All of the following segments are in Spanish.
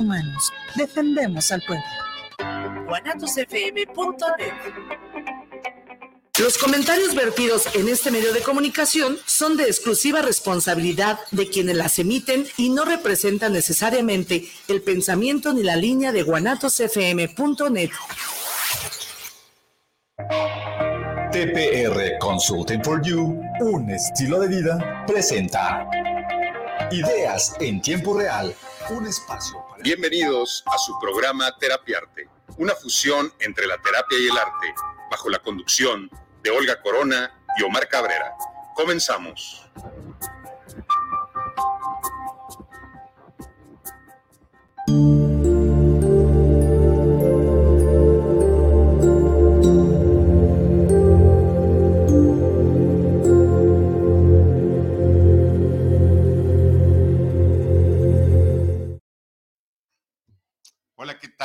humanos. Defendemos al pueblo. Los comentarios vertidos en este medio de comunicación son de exclusiva responsabilidad de quienes las emiten y no representan necesariamente el pensamiento ni la línea de guanatosfm.net. TPR Consulting for You, un estilo de vida, presenta Ideas en tiempo real, un espacio. Bienvenidos a su programa Terapiarte, una fusión entre la terapia y el arte, bajo la conducción de Olga Corona y Omar Cabrera. Comenzamos.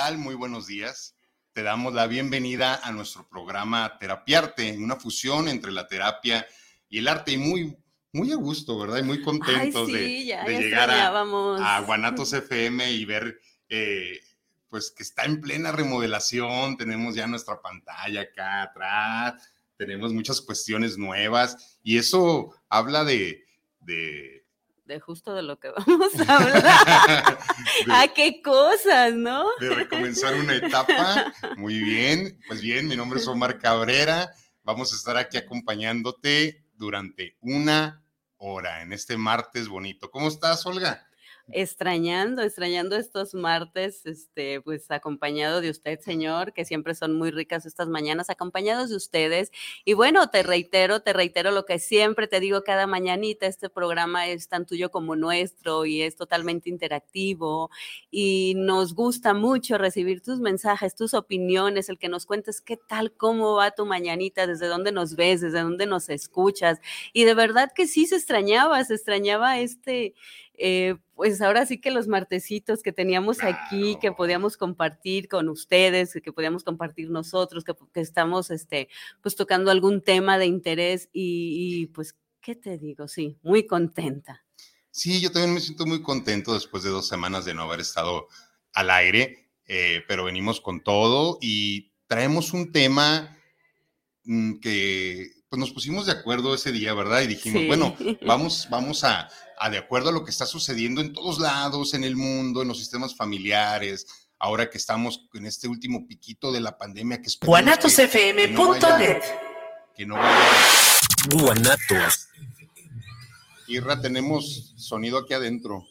Tal? Muy buenos días. Te damos la bienvenida a nuestro programa Terapiarte, una fusión entre la terapia y el arte y muy, muy a gusto, ¿verdad? Y muy contentos Ay, de, sí, ya, de ya llegar a, a Guanatos FM y ver eh, pues que está en plena remodelación, tenemos ya nuestra pantalla acá atrás, tenemos muchas cuestiones nuevas y eso habla de... de De justo de lo que vamos a hablar. de- ¿A qué cosas, no? de recomenzar una etapa. Muy bien, pues bien, mi nombre es Omar Cabrera. Vamos a estar aquí acompañándote durante una hora en este martes bonito. ¿Cómo estás, Olga? Extrañando, extrañando estos martes, este, pues acompañado de usted, señor, que siempre son muy ricas estas mañanas, acompañados de ustedes. Y bueno, te reitero, te reitero lo que siempre te digo cada mañanita, este programa es tan tuyo como nuestro y es totalmente interactivo y nos gusta mucho recibir tus mensajes, tus opiniones, el que nos cuentes qué tal, cómo va tu mañanita, desde dónde nos ves, desde dónde nos escuchas. Y de verdad que sí se extrañaba, se extrañaba este, eh, pues ahora sí que los martesitos que teníamos aquí, que podíamos compartir con ustedes, que podíamos compartir nosotros, que, que estamos este, pues tocando algún tema de interés y, y, pues, ¿qué te digo? Sí, muy contenta. Sí, yo también me siento muy contento después de dos semanas de no haber estado al aire, eh, pero venimos con todo y traemos un tema mm, que pues nos pusimos de acuerdo ese día, ¿verdad? Y dijimos, Sí. bueno, vamos, vamos a, a de acuerdo a lo que está sucediendo en todos lados, en el mundo, en los sistemas familiares, ahora que estamos en este último piquito de la pandemia que que- guanatosfm.net. que no vaya. Guanatos. Irra, tenemos sonido aquí adentro.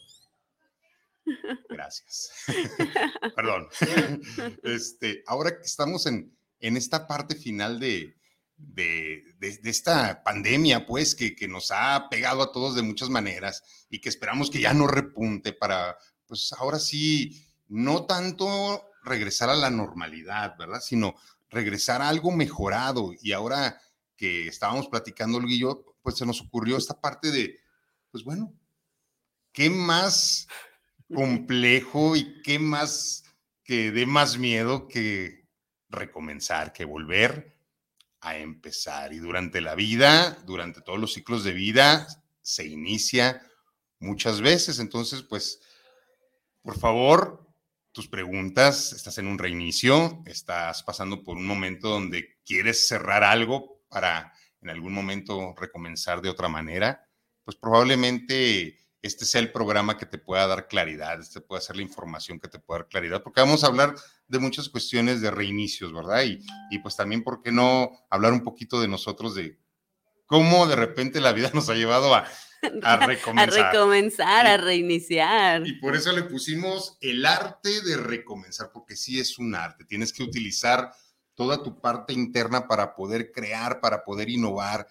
Gracias. Perdón. Este, ahora que estamos en, en esta parte final de, de, de- esta pandemia, pues, que, que nos ha pegado a todos de muchas maneras y que esperamos que ya no repunte para, pues, ahora sí, no tanto regresar a la normalidad, ¿verdad? Sino regresar a algo mejorado. Y ahora que estábamos platicando, yo, pues se nos ocurrió esta parte de, pues bueno, ¿qué más complejo y qué más que dé más miedo que recomenzar, que volver a empezar? Y durante la vida, durante todos los ciclos de vida, se inicia muchas veces. Entonces, pues, por favor, tus preguntas, estás en un reinicio, estás pasando por un momento donde quieres cerrar algo para en algún momento recomenzar de otra manera, pues probablemente este sea el programa que te pueda dar claridad, este pueda ser la información que te pueda dar claridad, porque vamos a hablar de muchas cuestiones de reinicios, ¿verdad? Y, y pues también, ¿por qué no hablar un poquito de nosotros, de cómo de repente la vida nos ha llevado a, a A recomenzar? recomenzar, a reiniciar. Y por eso le pusimos el arte de recomenzar, porque sí es un arte. Tienes que utilizar toda tu parte interna para poder crear, para poder innovar,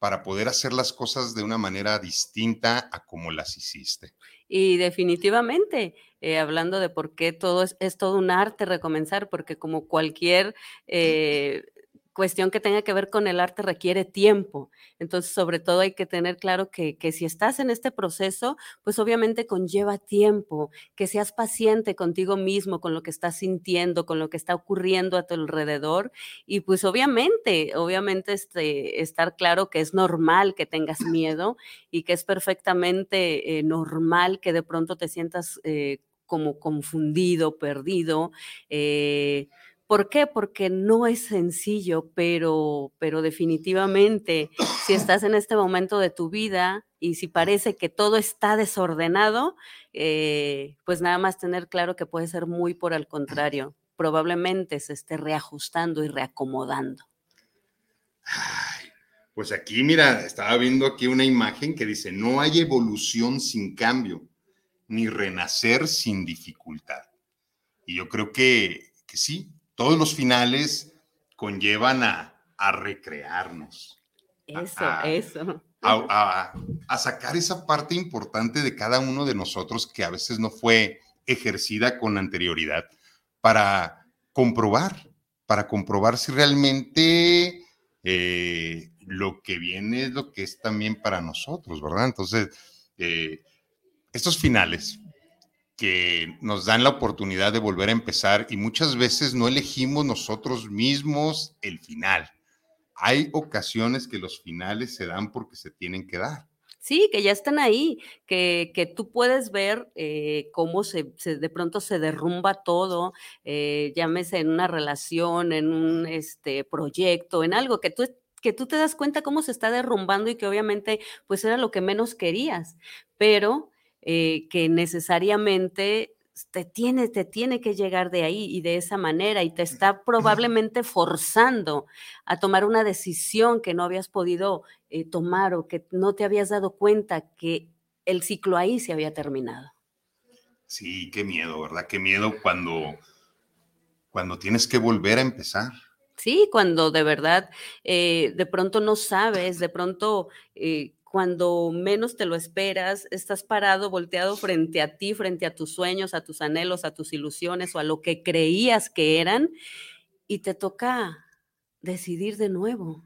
para poder hacer las cosas de una manera distinta a como las hiciste. Y definitivamente, eh, hablando de por qué todo es, es todo un arte recomenzar, porque como cualquier eh, cuestión que tenga que ver con el arte requiere tiempo. Entonces, sobre todo hay que tener claro que, que si estás en este proceso, pues obviamente conlleva tiempo, que seas paciente contigo mismo, con lo que estás sintiendo, con lo que está ocurriendo a tu alrededor. Y pues obviamente, obviamente este, estar claro que es normal que tengas miedo y que es perfectamente eh, normal que de pronto te sientas... eh, como confundido, perdido. Eh, ¿Por qué? Porque no es sencillo, pero, pero definitivamente si estás en este momento de tu vida y si parece que todo está desordenado, eh, pues nada más tener claro que puede ser muy por el contrario. Probablemente se esté reajustando y reacomodando. pues aquí, mira, estaba viendo aquí una imagen que dice, no hay evolución sin cambio, ni renacer sin dificultad. Y yo creo que, que sí, todos los finales conllevan a, recrearnos. Eso, eso. A, a, sacar esa parte importante de cada uno de nosotros que a veces no fue ejercida con anterioridad para comprobar, para comprobar si realmente eh, lo que viene es lo que es también para nosotros, ¿verdad? Entonces, eh, estos finales, que nos dan la oportunidad de volver a empezar y muchas veces no elegimos nosotros mismos el final. Hay ocasiones que los finales se dan porque se tienen que dar. Sí, que ya están ahí, que, que tú puedes ver eh, cómo se, de pronto se derrumba todo, eh, llámese en una relación, en un este, proyecto, en algo que tú que tú te das cuenta cómo se está derrumbando y que obviamente pues era lo que menos querías, pero eh, que necesariamente te tiene, te tiene que llegar de ahí y de esa manera y te está probablemente forzando a tomar una decisión que no habías podido eh, tomar o que no te habías dado cuenta que el ciclo ahí se había terminado. Sí, qué miedo, ¿verdad? Qué miedo cuando, cuando tienes que volver a empezar. Sí, cuando de verdad eh, de pronto no sabes, de pronto cuando menos te lo esperas, estás parado, volteado frente a ti, frente a tus sueños, a tus anhelos, a tus ilusiones o a lo que creías que eran, y te toca decidir de nuevo.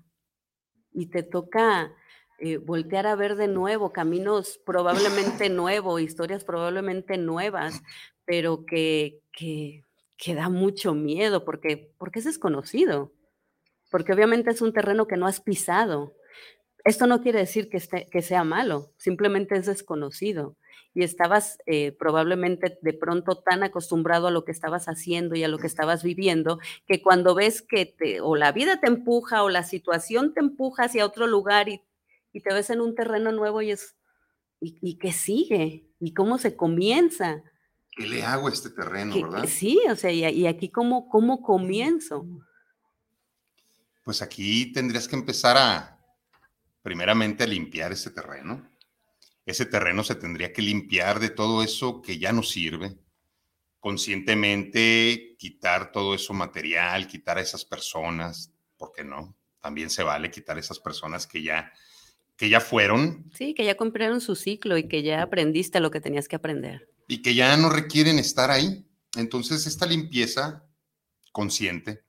Y te toca eh, voltear a ver de nuevo caminos probablemente nuevos, historias probablemente nuevas, pero que, que, que da mucho miedo porque, porque es desconocido, porque obviamente es un terreno que no has pisado esto no quiere decir que, que sea malo, simplemente es desconocido. Y estabas eh, probablemente de pronto tan acostumbrado a lo que estabas haciendo y a lo que estabas viviendo, que cuando ves que te, o la vida te empuja o la situación te empuja hacia otro lugar y, te ves en un terreno nuevo y es, ¿y, qué sigue? ¿Y cómo se comienza? ¿Qué le hago a este terreno, verdad? Sí, o sea, y, y aquí cómo, cómo comienzo. Pues aquí tendrías que empezar a, primeramente a limpiar ese terreno. Ese terreno se tendría que limpiar de todo eso que ya no sirve. Conscientemente quitar todo eso material, quitar a esas personas, ¿por qué no? También se vale quitar a esas personas que ya, que ya fueron. Sí, que ya cumplieron su ciclo y que ya aprendiste lo que tenías que aprender. Y que ya no requieren estar ahí. Entonces, esta limpieza consciente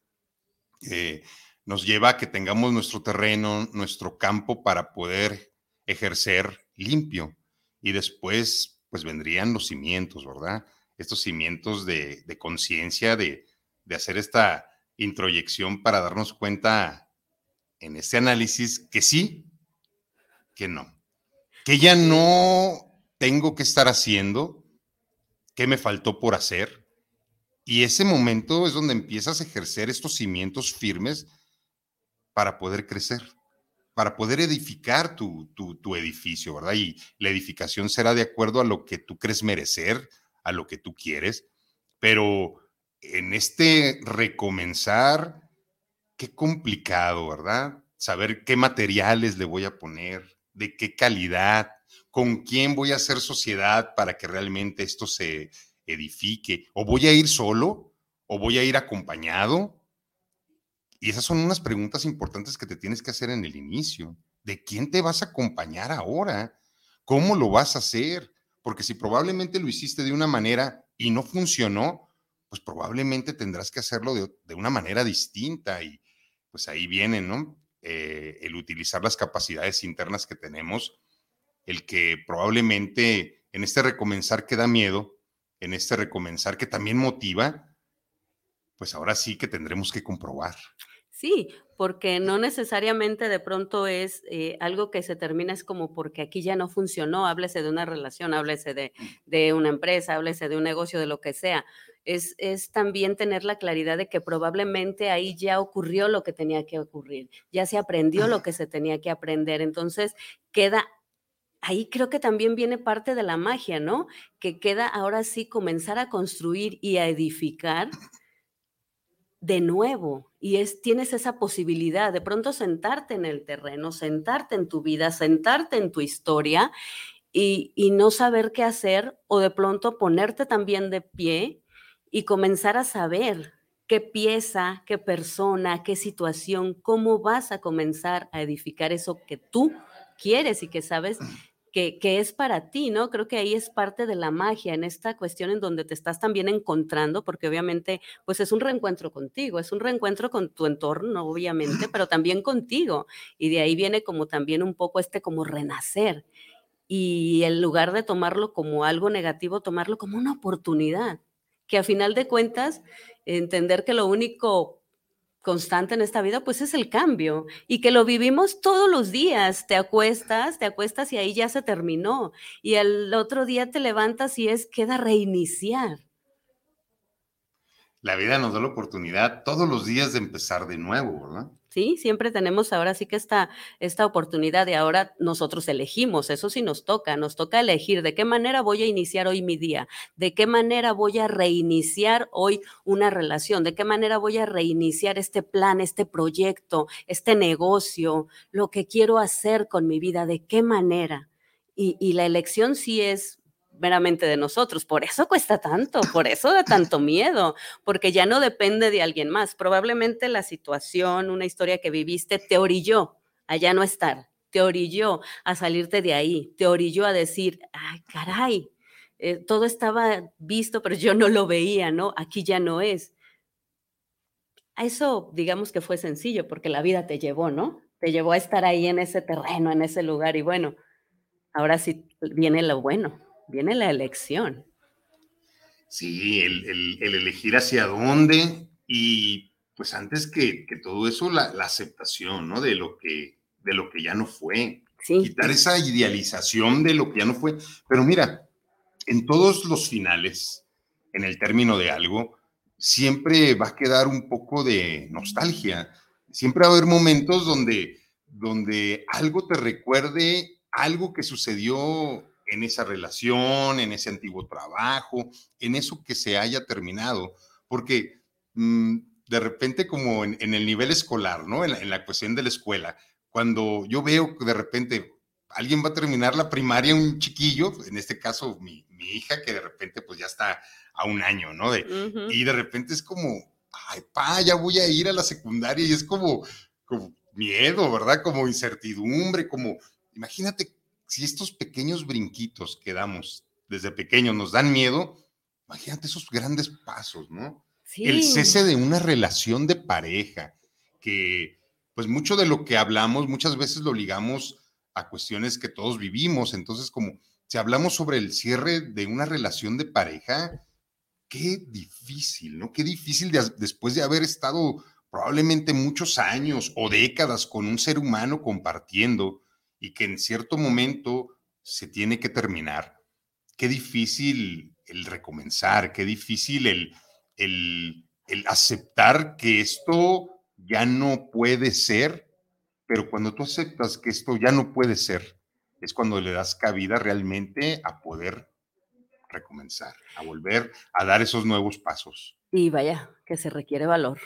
eh, nos lleva a que tengamos nuestro terreno, nuestro campo para poder ejercer limpio. Y después, pues vendrían los cimientos, ¿verdad? Estos cimientos de, conciencia, de, de hacer esta introyección para darnos cuenta en este análisis que sí, que no. Que ya no tengo que estar haciendo, que me faltó por hacer. Y ese momento es donde empiezas a ejercer estos cimientos firmes para poder crecer, para poder edificar tu, edificio, ¿verdad? Y la edificación será de acuerdo a lo que tú crees merecer, a lo que tú quieres, pero en este recomenzar, qué complicado, ¿verdad? Saber qué materiales le voy a poner, de qué calidad, con quién voy a hacer sociedad para que realmente esto se edifique, o voy a ir solo, o voy a ir acompañado, y esas son unas preguntas importantes que te tienes que hacer en el inicio. ¿De quién te vas a acompañar ahora? ¿Cómo lo vas a hacer? Porque si probablemente lo hiciste de una manera y no funcionó, pues probablemente tendrás que hacerlo de, una manera distinta. Y pues ahí viene, ¿no? Eh, el utilizar las capacidades internas que tenemos, el que probablemente en este recomenzar que da miedo, en este recomenzar que también motiva, pues ahora sí que tendremos que comprobar. Sí, porque no necesariamente de pronto es eh, algo que se termina, es como porque aquí ya no funcionó, háblese de una relación, háblese de, de una empresa, háblese de un negocio, de lo que sea. Es, es, también tener la claridad de que probablemente ahí ya ocurrió lo que tenía que ocurrir, ya se aprendió lo que se tenía que aprender. Entonces queda ahí creo que también viene parte de la magia, ¿no? Que queda ahora sí comenzar a construir y a edificar de nuevo. Y es, tienes esa posibilidad de pronto sentarte en el terreno, sentarte en tu vida, sentarte en tu historia y, y no saber qué hacer o de pronto ponerte también de pie y comenzar a saber qué pieza, qué persona, qué situación, cómo vas a comenzar a edificar eso que tú quieres y que sabes que, es para ti, ¿no? Creo que ahí es parte de la magia, en esta cuestión en donde te estás también encontrando, porque obviamente, pues es un reencuentro contigo, es un reencuentro con tu entorno, obviamente, pero también contigo. Y de ahí viene como también un poco este como renacer. Y en lugar de tomarlo como algo negativo, tomarlo como una oportunidad, que a final de cuentas, entender que lo único constante en esta vida, pues es el cambio y que lo vivimos todos los días. Te acuestas, te acuestas y ahí ya se terminó. Y el otro día te levantas y es, queda reiniciar. La vida nos da la oportunidad todos los días de empezar de nuevo, ¿verdad? ¿Sí? Siempre tenemos ahora sí que esta, esta oportunidad de ahora nosotros elegimos, eso sí nos toca, nos toca elegir de qué manera voy a iniciar hoy mi día, de qué manera voy a reiniciar hoy una relación, de qué manera voy a reiniciar este plan, este proyecto, este negocio, lo que quiero hacer con mi vida, de qué manera. Y, y la elección sí es meramente de nosotros. Por eso cuesta tanto, por eso da tanto miedo, porque ya no depende de alguien más. Probablemente la situación, una historia que viviste, te orilló a ya no estar, te orilló a salirte de ahí, te orilló a decir, ay, caray, eh, todo estaba visto, pero yo no lo veía, ¿no? Aquí ya no es. A eso, digamos que fue sencillo, porque la vida te llevó, ¿no? Te llevó a estar ahí en ese terreno, en ese lugar, y bueno, ahora sí viene lo bueno viene la elección. Sí, el, elegir hacia dónde y pues antes que, todo eso, la, aceptación, ¿no? De lo que, de lo que ya no fue. Quitar esa idealización de lo que ya no fue. Pero mira, en todos los finales, en el término de algo, siempre va a quedar un poco de nostalgia. Siempre va a haber momentos donde, donde algo te recuerde algo que sucedió en esa relación, en ese antiguo trabajo, en eso que se haya terminado, porque mm, de repente como en, el nivel escolar, ¿no? En la, cuestión de la escuela, cuando yo veo que de repente alguien va a terminar la primaria, un chiquillo, en este caso mi, hija, que de repente pues ya está a un año, ¿no? De, Y de repente es como, ay, pa, ya voy a ir a la secundaria y es como, como miedo, ¿verdad? Como incertidumbre, como, imagínate si estos pequeños brinquitos que damos desde pequeños nos dan miedo, imagínate esos grandes pasos, ¿no? El cese de una relación de pareja, que pues mucho de lo que hablamos muchas veces lo ligamos a cuestiones que todos vivimos, entonces como si hablamos sobre el cierre de una relación de pareja, qué difícil, ¿no? Qué difícil después de haber estado probablemente muchos años o décadas con un ser humano compartiendo, y que en cierto momento se tiene que terminar, qué difícil el recomenzar, qué difícil el, el, el aceptar que esto ya no puede ser, pero cuando tú aceptas que esto ya no puede ser, es cuando le das cabida realmente a poder recomenzar, a volver a dar esos nuevos pasos. Y vaya, que se requiere valor.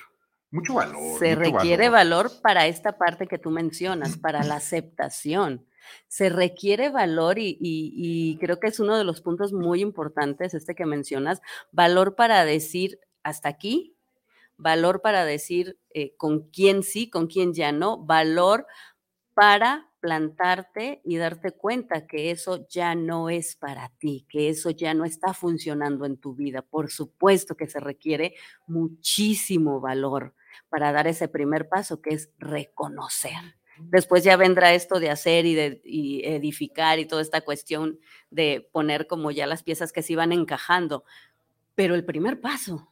Mucho valor. Se requiere valor. para esta parte que tú mencionas, para la aceptación. Se requiere valor y, creo que es uno de los puntos muy importantes, este que mencionas, valor para decir hasta aquí, valor para decir eh, con quién sí, con quién ya no, valor para plantarte y darte cuenta que eso ya no es para ti, que eso ya no está funcionando en tu vida. Por supuesto que se requiere muchísimo valor para dar ese primer paso, que es reconocer. Después ya vendrá esto de hacer y de edificar y toda esta cuestión de poner como ya las piezas que se iban encajando. Pero el primer paso,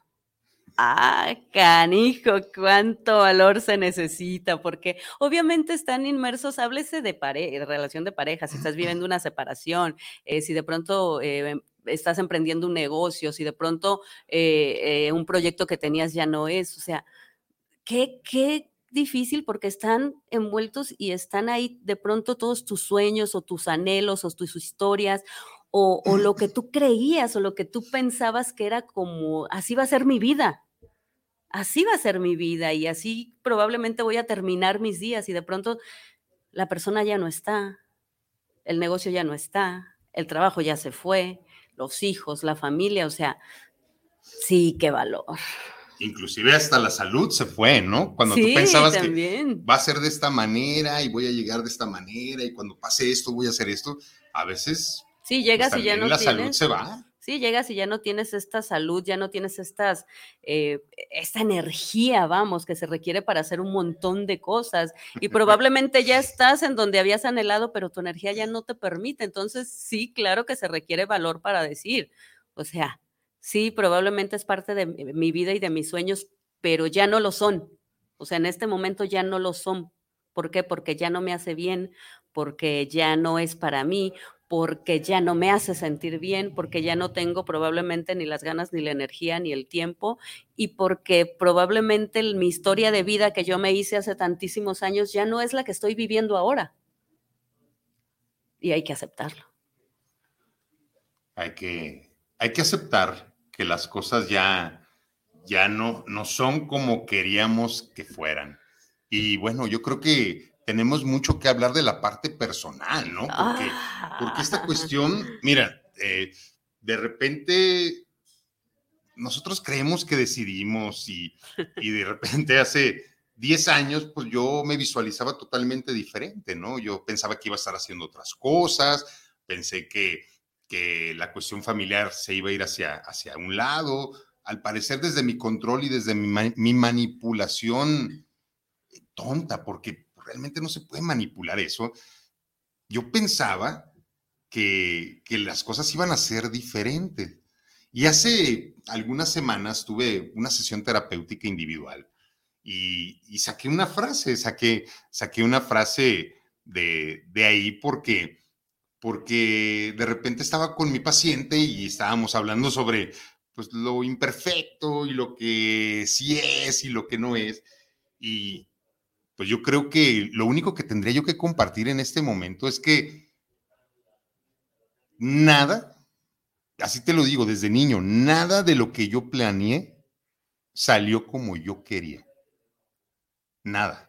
Ah, canijo, cuánto valor se necesita, porque obviamente están inmersos, háblese de, de relación de pareja, si estás viviendo una separación, eh, si de pronto eh, estás emprendiendo un negocio, si de pronto eh, un proyecto que tenías ya no es, o sea, qué, qué difícil porque están envueltos y están ahí de pronto todos tus sueños o tus anhelos o tus historias o, o, lo que tú creías o lo que tú pensabas que era como, así va a ser mi vida así va a ser mi vida y así probablemente voy a terminar mis días y de pronto la persona ya no está, el negocio ya no está, el trabajo ya se fue, los hijos, la familia, o sea, sí, qué valor. Inclusive hasta la salud se fue, ¿no? Cuando tú pensabas que va a ser de esta manera y voy a llegar de esta manera y cuando pase esto voy a hacer esto, a veces... Sí, llegas pues, y ya no la salud se va. Sí, llegas y ya no tienes esta salud, ya no tienes estas, eh, esta energía, vamos, que se requiere para hacer un montón de cosas. Y probablemente ya estás en donde habías anhelado, pero tu energía ya no te permite. Entonces, sí, claro que se requiere valor para decir, o sea, sí, probablemente es parte de mi vida y de mis sueños, pero ya no lo son. O sea, en este momento ya no lo son. ¿Por qué? Porque ya no me hace bien, porque ya no es para mí, porque ya no me hace sentir bien, porque ya no tengo probablemente ni las ganas, ni la energía, ni el tiempo, y porque probablemente mi historia de vida que yo me hice hace tantísimos años ya no es la que estoy viviendo ahora. Y hay que aceptarlo. Hay que, hay que aceptar que las cosas ya, ya no, no son como queríamos que fueran. Y bueno, yo creo que tenemos mucho que hablar de la parte personal, ¿no? Porque, porque esta ah. cuestión, mira, eh, de repente nosotros creemos que decidimos y, y de repente hace 10 años, pues yo me visualizaba totalmente diferente, ¿no? Yo pensaba que iba a estar haciendo otras cosas, pensé que, que la cuestión familiar se iba a ir hacia, hacia un lado. Al parecer, desde mi control y desde mi, mi manipulación tonta, porque realmente no se puede manipular eso. Yo pensaba que, las cosas iban a ser diferentes. Y hace algunas semanas tuve una sesión terapéutica individual y, saqué una frase, saqué, saqué una frase de, ahí porque, porque de repente estaba con mi paciente y estábamos hablando sobre pues, lo imperfecto y lo que sí es y lo que no es. Y, pues yo creo que lo único que tendría yo que compartir en este momento es que nada, así te lo digo desde niño, nada de lo que yo planeé salió como yo quería. Nada.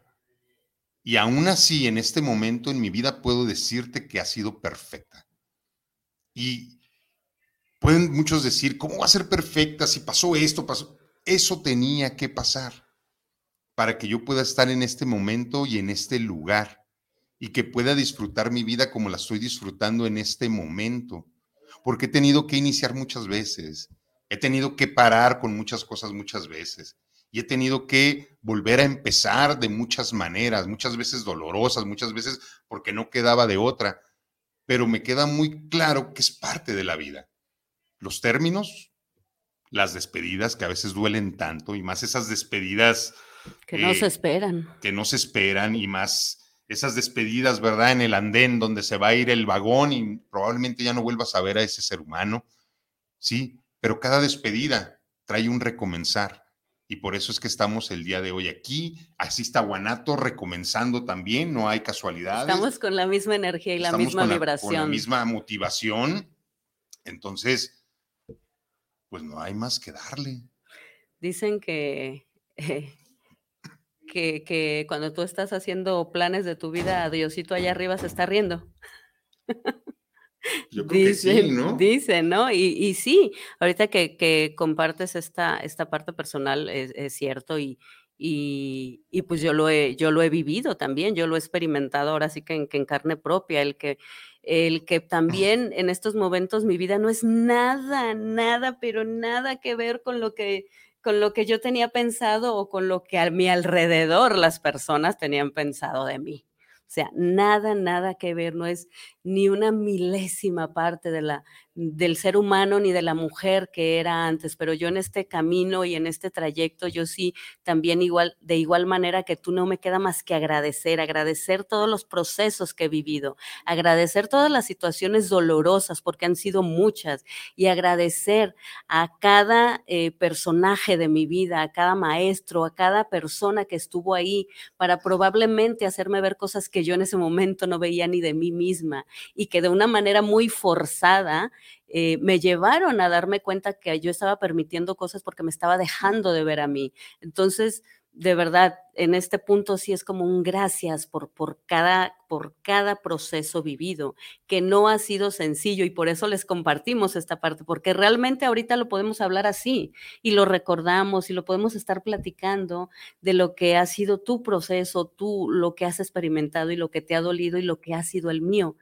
Y aún así, en este momento en mi vida puedo decirte que ha sido perfecta. Y pueden muchos decir, ¿cómo va a ser perfecta si pasó esto, pasó? Eso tenía que pasar para que yo pueda estar en este momento y en este lugar y que pueda disfrutar mi vida como la estoy disfrutando en este momento. Porque he tenido que iniciar muchas veces, he tenido que parar con muchas cosas muchas veces y he tenido que volver a empezar de muchas maneras, muchas veces dolorosas, muchas veces porque no quedaba de otra, pero me queda muy claro que es parte de la vida. Los términos, las despedidas que a veces duelen tanto y más esas despedidas que no se esperan. Que no se esperan y más esas despedidas, ¿verdad? En el andén donde se va a ir el vagón y probablemente ya no vuelvas a ver a ese ser humano. Sí, pero cada despedida trae un recomenzar. Y por eso es que estamos el día de hoy aquí. Así está Guanato recomenzando también, no hay casualidades. Estamos con la misma energía y la misma vibración. con la misma motivación. Entonces, pues no hay más que darle. Dicen que eh, que, cuando tú estás haciendo planes de tu vida, Diosito allá arriba se está riendo. Yo creo dicen, que sí, ¿no? Dicen, ¿no? Y, sí, ahorita que, compartes esta, esta parte personal es, cierto y, y, pues yo lo, he, yo lo he vivido también, yo lo he experimentado ahora sí que en, que en carne propia, el que, el que también en estos momentos mi vida no es nada, nada, pero nada que ver con lo que con lo que yo tenía pensado o con lo que a mi alrededor las personas tenían pensado de mí. O sea, nada, nada que ver, no es ni una milésima parte de la, del ser humano ni de la mujer que era antes, pero yo en este camino y en este trayecto, yo sí también igual, de igual manera que tú no me queda más que agradecer, agradecer todos los procesos que he vivido, agradecer todas las situaciones dolorosas, porque han sido muchas, y agradecer a cada eh, personaje de mi vida, a cada maestro, a cada persona que estuvo ahí para probablemente hacerme ver cosas que yo en ese momento no veía ni de mí misma y que de una manera muy forzada eh, me llevaron a darme cuenta que yo estaba permitiendo cosas porque me estaba dejando de ver a mí. Entonces, de verdad, en este punto sí es como un gracias por, por, cada, por cada proceso vivido, que no ha sido sencillo y por eso les compartimos esta parte, porque realmente ahorita lo podemos hablar así y lo recordamos y lo podemos estar platicando de lo que ha sido tu proceso, tú, lo que has experimentado y lo que te ha dolido y lo que ha sido el mío.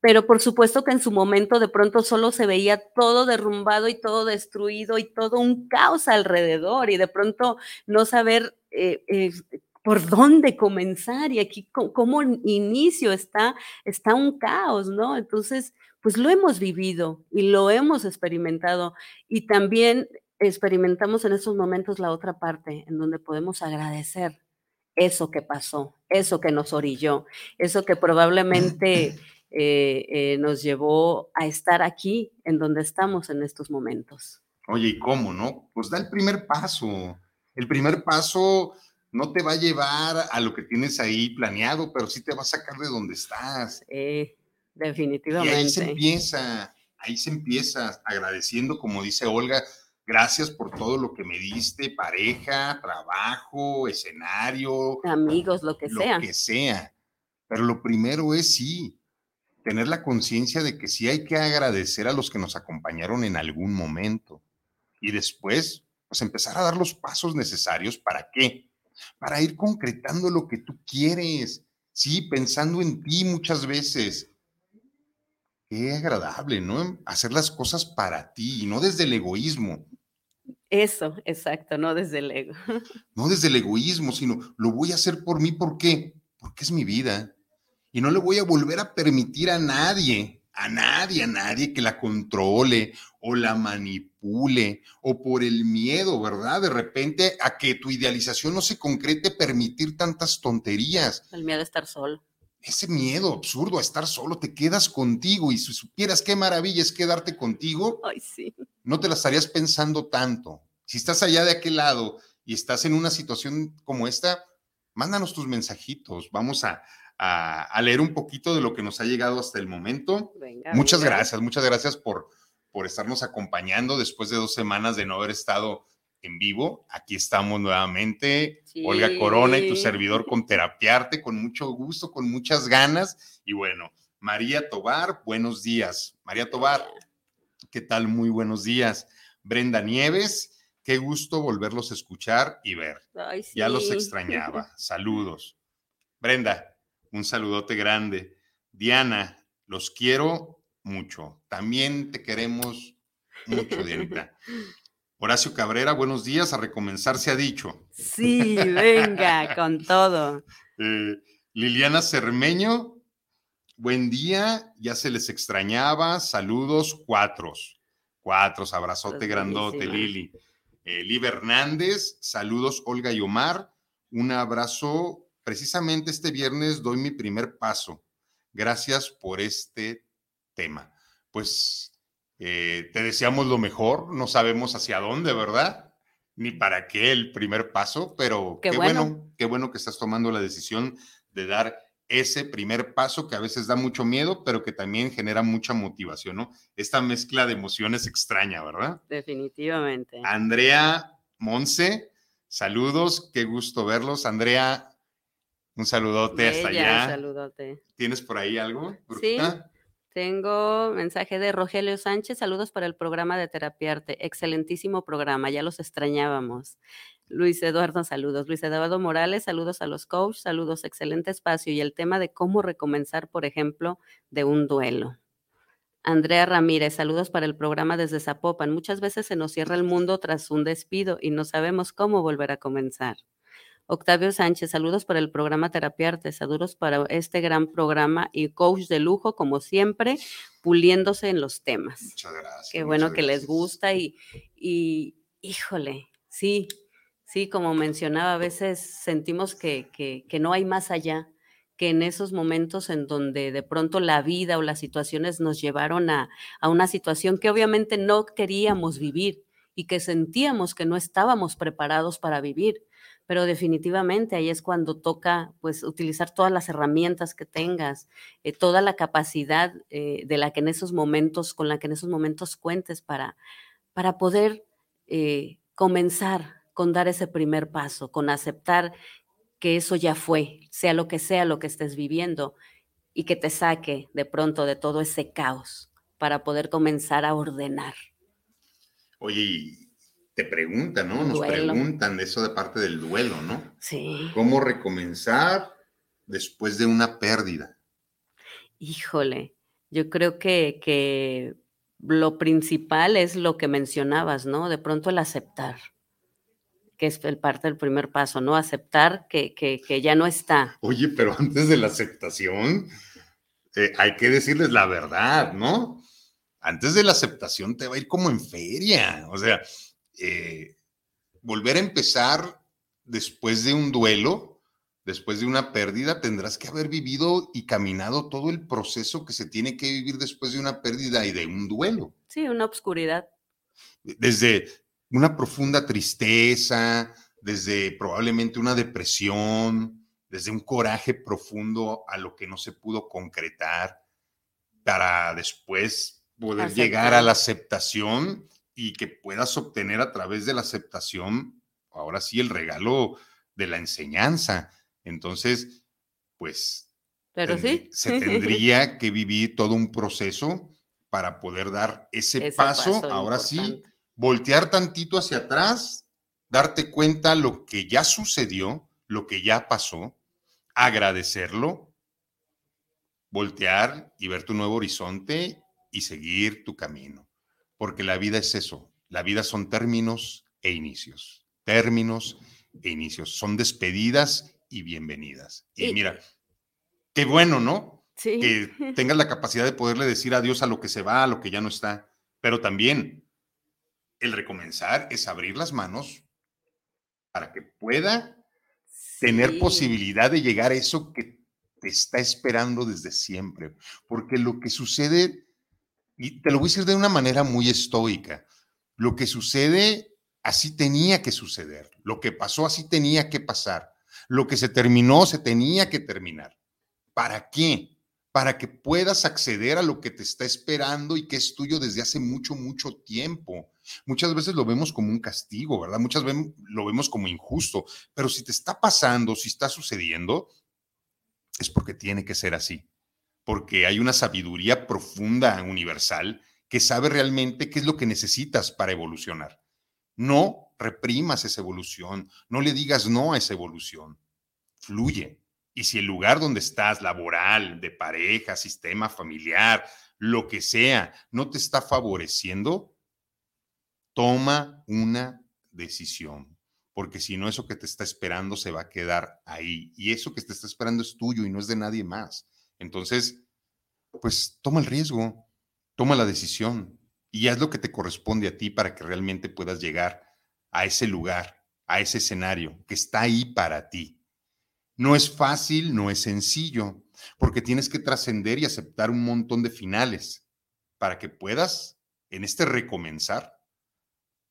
Pero por supuesto que en su momento de pronto solo se veía todo derrumbado y todo destruido y todo un caos alrededor y de pronto no saber eh, eh, por dónde comenzar y aquí como inicio está, está un caos, ¿no? Entonces, pues lo hemos vivido y lo hemos experimentado y también experimentamos en esos momentos la otra parte en donde podemos agradecer eso que pasó, eso que nos orilló, eso que probablemente eh, eh, nos llevó a estar aquí en donde estamos en estos momentos. Oye, ¿y cómo, no? Pues da el primer paso. El primer paso no te va a llevar a lo que tienes ahí planeado, pero sí te va a sacar de donde estás. definitivamente. Y ahí se empieza, ahí se empieza agradeciendo, como dice Olga, gracias por todo lo que me diste, pareja, trabajo, escenario. Amigos, lo que sea. Lo que sea. Pero lo primero es sí, tener la conciencia de que sí hay que agradecer a los que nos acompañaron en algún momento. Y después, pues empezar a dar los pasos necesarios para qué? Para ir concretando lo que tú quieres. Sí, pensando en ti muchas veces. Qué agradable, ¿no? Hacer las cosas para ti y no desde el egoísmo. Eso, exacto, no desde el ego. No desde el egoísmo, sino lo voy a hacer por mí, ¿por qué? Porque es mi vida y no le voy a volver a permitir a nadie, a nadie, a nadie que la controle o la manipule o por el miedo, ¿verdad? De repente a que tu idealización no se concrete, permitir tantas tonterías. El miedo a estar solo. Ese miedo absurdo a estar solo, te quedas contigo y si supieras qué maravilla es quedarte contigo, Ay, sí. no te la estarías pensando tanto. Si estás allá de aquel lado y estás en una situación como esta, mándanos tus mensajitos, vamos a, a, leer un poquito de lo que nos ha llegado hasta el momento. muchas gracias, muchas gracias por, por estarnos acompañando después de dos semanas de no haber estado en vivo. Aquí estamos nuevamente, Olga Corona y tu servidor con Terapiarte, con mucho gusto, con muchas ganas. Y bueno, María Tobar, buenos días. María Tobar, ¿qué tal? Muy buenos días. Brenda Nieves, qué gusto volverlos a escuchar y ver. Ya los extrañaba. Saludos. Brenda, un saludote grande. Diana, los quiero mucho. También te queremos mucho, Dianita. Horacio Cabrera, buenos días. A recomenzar se ha dicho. Sí, venga, con todo. Eh, Liliana Cermeño, buen día. Ya se les extrañaba. Saludos, cuatros. Cuatros, abrazote grandote, Lili. Eh, Liv Hernández, saludos, Olga y Omar. Un abrazo precisamente este viernes doy mi primer paso. Gracias por este tema. Pues eh, te deseamos lo mejor, no sabemos hacia dónde, ¿verdad? Ni para qué el primer paso, pero qué, bueno. qué bueno que estás tomando la decisión de dar ese primer paso que a veces da mucho miedo, pero que también genera mucha motivación, ¿no? Esta mezcla de emociones extraña, ¿verdad? Definitivamente. Andrea Monse, saludos, qué gusto verlos. Andrea, un saludote hasta allá. Un saludote. ¿Tienes por ahí algo? Sí. Tengo mensaje de Rogelio Sánchez, saludos para el programa de Terapiarte, excelentísimo programa, ya los extrañábamos. Luis Eduardo, saludos. Luis Eduardo Morales, saludos a los coaches, saludos, excelente espacio y el tema de cómo recomenzar, por ejemplo, de un duelo. Andrea Ramírez, saludos para el programa desde Zapopan. Muchas veces se nos cierra el mundo tras un despido y no sabemos cómo volver a comenzar. Octavio Sánchez, saludos para el programa Terapiarte, saludos para este gran programa y coach de lujo, como siempre, puliéndose en los temas. Muchas gracias. Qué bueno que les gusta y, y híjole, sí, sí, como mencionaba, a veces sentimos que, que, que no hay más allá, que en esos momentos en donde de pronto la vida o las situaciones nos llevaron a, a una situación que obviamente no queríamos vivir y que sentíamos que no estábamos preparados para vivir pero definitivamente ahí es cuando toca pues utilizar todas las herramientas que tengas, eh, toda la capacidad eh, de la que en esos momentos, con la que en esos momentos cuentes para, para poder eh, comenzar con dar ese primer paso, con aceptar que eso ya fue, sea lo que sea lo que estés viviendo y que te saque de pronto de todo ese caos para poder comenzar a ordenar. Oye, te preguntan, ¿no? Nos preguntan de eso de parte del duelo, ¿no? Sí. ¿Cómo recomenzar después de una pérdida? Híjole, yo creo que, que lo principal es lo que mencionabas, ¿no? De pronto el aceptar, que es el parte del primer paso, ¿no? Aceptar que, que, que ya no está. Oye, pero antes de la aceptación, eh, hay que decirles la verdad, ¿no? Antes de la aceptación te va a ir como en feria, o sea, eh, volver a empezar después de un duelo, después de una pérdida, tendrás que haber vivido y caminado todo el proceso que se tiene que vivir después de una pérdida y de un duelo. Sí, una obscuridad. Desde una profunda tristeza, desde probablemente una depresión, desde un coraje profundo a lo que no se pudo concretar, para después poder Aceptar. llegar a la aceptación y que puedas obtener a través de la aceptación, ahora sí, el regalo de la enseñanza. Entonces, pues, Pero sí. se tendría que vivir todo un proceso para poder dar ese, ese paso, paso, ahora importante. sí, voltear tantito hacia atrás, darte cuenta lo que ya sucedió, lo que ya pasó, agradecerlo, voltear y ver tu nuevo horizonte y seguir tu camino porque la vida es eso. La vida son términos e inicios. Términos e inicios. Son despedidas y bienvenidas. Y, y mira, qué bueno, ¿no? Sí. Que tengas la capacidad de poderle decir adiós a lo que se va, a lo que ya no está. Pero también el recomenzar es abrir las manos para que pueda sí. tener posibilidad de llegar a eso que te está esperando desde siempre. Porque lo que sucede y te lo voy a decir de una manera muy estoica. Lo que sucede, así tenía que suceder. Lo que pasó, así tenía que pasar. Lo que se terminó, se tenía que terminar. ¿Para qué? Para que puedas acceder a lo que te está esperando y que es tuyo desde hace mucho, mucho tiempo. Muchas veces lo vemos como un castigo, ¿verdad? Muchas veces lo vemos como injusto, pero si te está pasando, si está sucediendo, es porque tiene que ser así porque hay una sabiduría profunda, universal, que sabe realmente qué es lo que necesitas para evolucionar. No reprimas esa evolución, no le digas no a esa evolución, fluye. Y si el lugar donde estás, laboral, de pareja, sistema familiar, lo que sea, no te está favoreciendo, toma una decisión, porque si no, eso que te está esperando se va a quedar ahí. Y eso que te está esperando es tuyo y no es de nadie más. Entonces, pues toma el riesgo, toma la decisión y haz lo que te corresponde a ti para que realmente puedas llegar a ese lugar, a ese escenario que está ahí para ti. No es fácil, no es sencillo, porque tienes que trascender y aceptar un montón de finales para que puedas, en este recomenzar,